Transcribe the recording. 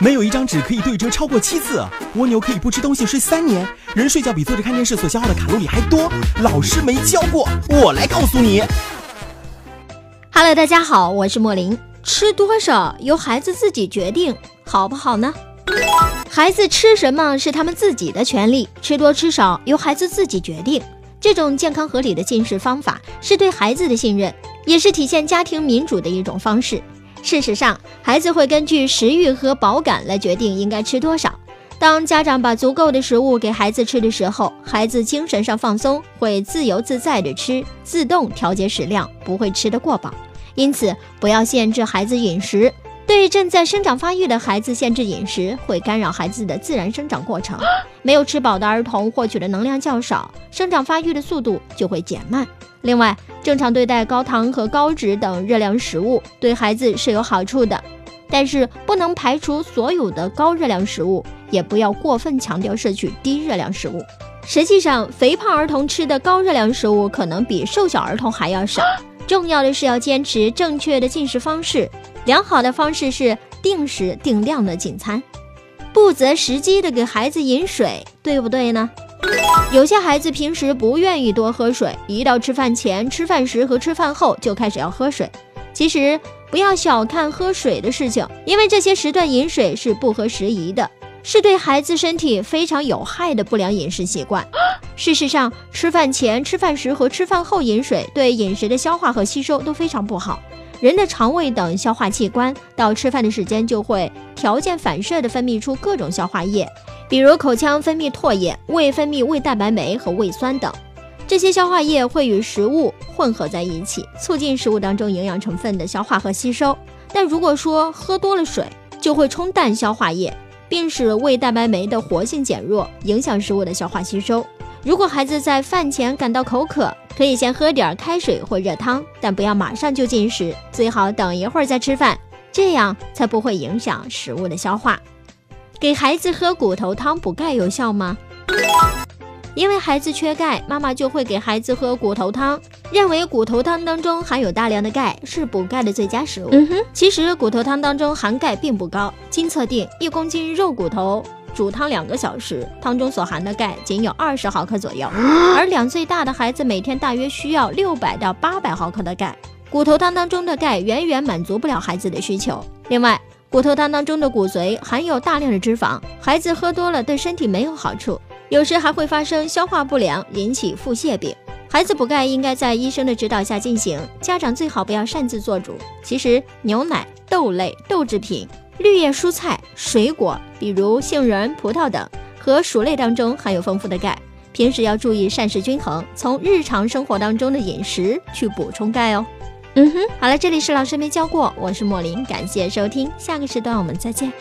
没有一张纸可以对折超过七次。蜗牛可以不吃东西睡三年。人睡觉比坐着看电视所消耗的卡路里还多。老师没教过，我来告诉你。Hello，大家好，我是莫林。吃多少由孩子自己决定，好不好呢？孩子吃什么是他们自己的权利，吃多吃少由孩子自己决定。这种健康合理的进食方法是对孩子的信任，也是体现家庭民主的一种方式。事实上，孩子会根据食欲和饱感来决定应该吃多少。当家长把足够的食物给孩子吃的时候，孩子精神上放松，会自由自在的吃，自动调节食量，不会吃得过饱。因此，不要限制孩子饮食。对正在生长发育的孩子限制饮食，会干扰孩子的自然生长过程。没有吃饱的儿童获取的能量较少，生长发育的速度就会减慢。另外，正常对待高糖和高脂等热量食物，对孩子是有好处的。但是，不能排除所有的高热量食物，也不要过分强调摄取低热量食物。实际上，肥胖儿童吃的高热量食物可能比瘦小儿童还要少。重要的是要坚持正确的进食方式。良好的方式是定时定量的进餐，不择时机的给孩子饮水，对不对呢？有些孩子平时不愿意多喝水，一到吃饭前、吃饭时和吃饭后就开始要喝水。其实不要小看喝水的事情，因为这些时段饮水是不合时宜的，是对孩子身体非常有害的不良饮食习惯。事实上，吃饭前、吃饭时和吃饭后饮水，对饮食的消化和吸收都非常不好。人的肠胃等消化器官到吃饭的时间就会条件反射地分泌出各种消化液，比如口腔分泌唾液，胃分泌胃蛋白酶和胃酸等。这些消化液会与食物混合在一起，促进食物当中营养成分的消化和吸收。但如果说喝多了水，就会冲淡消化液，并使胃蛋白酶的活性减弱，影响食物的消化吸收。如果孩子在饭前感到口渴，可以先喝点开水或热汤，但不要马上就进食，最好等一会儿再吃饭，这样才不会影响食物的消化。给孩子喝骨头汤补钙有效吗？因为孩子缺钙，妈妈就会给孩子喝骨头汤，认为骨头汤当中含有大量的钙，是补钙的最佳食物。其实骨头汤当中含钙并不高，经测定，一公斤肉骨头。煮汤两个小时，汤中所含的钙仅有二十毫克左右，而两岁大的孩子每天大约需要六百到八百毫克的钙。骨头汤当中的钙远远满足不了孩子的需求。另外，骨头汤当中的骨髓含有大量的脂肪，孩子喝多了对身体没有好处，有时还会发生消化不良，引起腹泻病。孩子补钙应该在医生的指导下进行，家长最好不要擅自做主。其实，牛奶、豆类、豆制品。绿叶蔬菜、水果，比如杏仁、葡萄等，和薯类当中含有丰富的钙。平时要注意膳食均衡，从日常生活当中的饮食去补充钙哦。嗯哼，好了，这里是老师没教过，我是莫林，感谢收听，下个时段我们再见。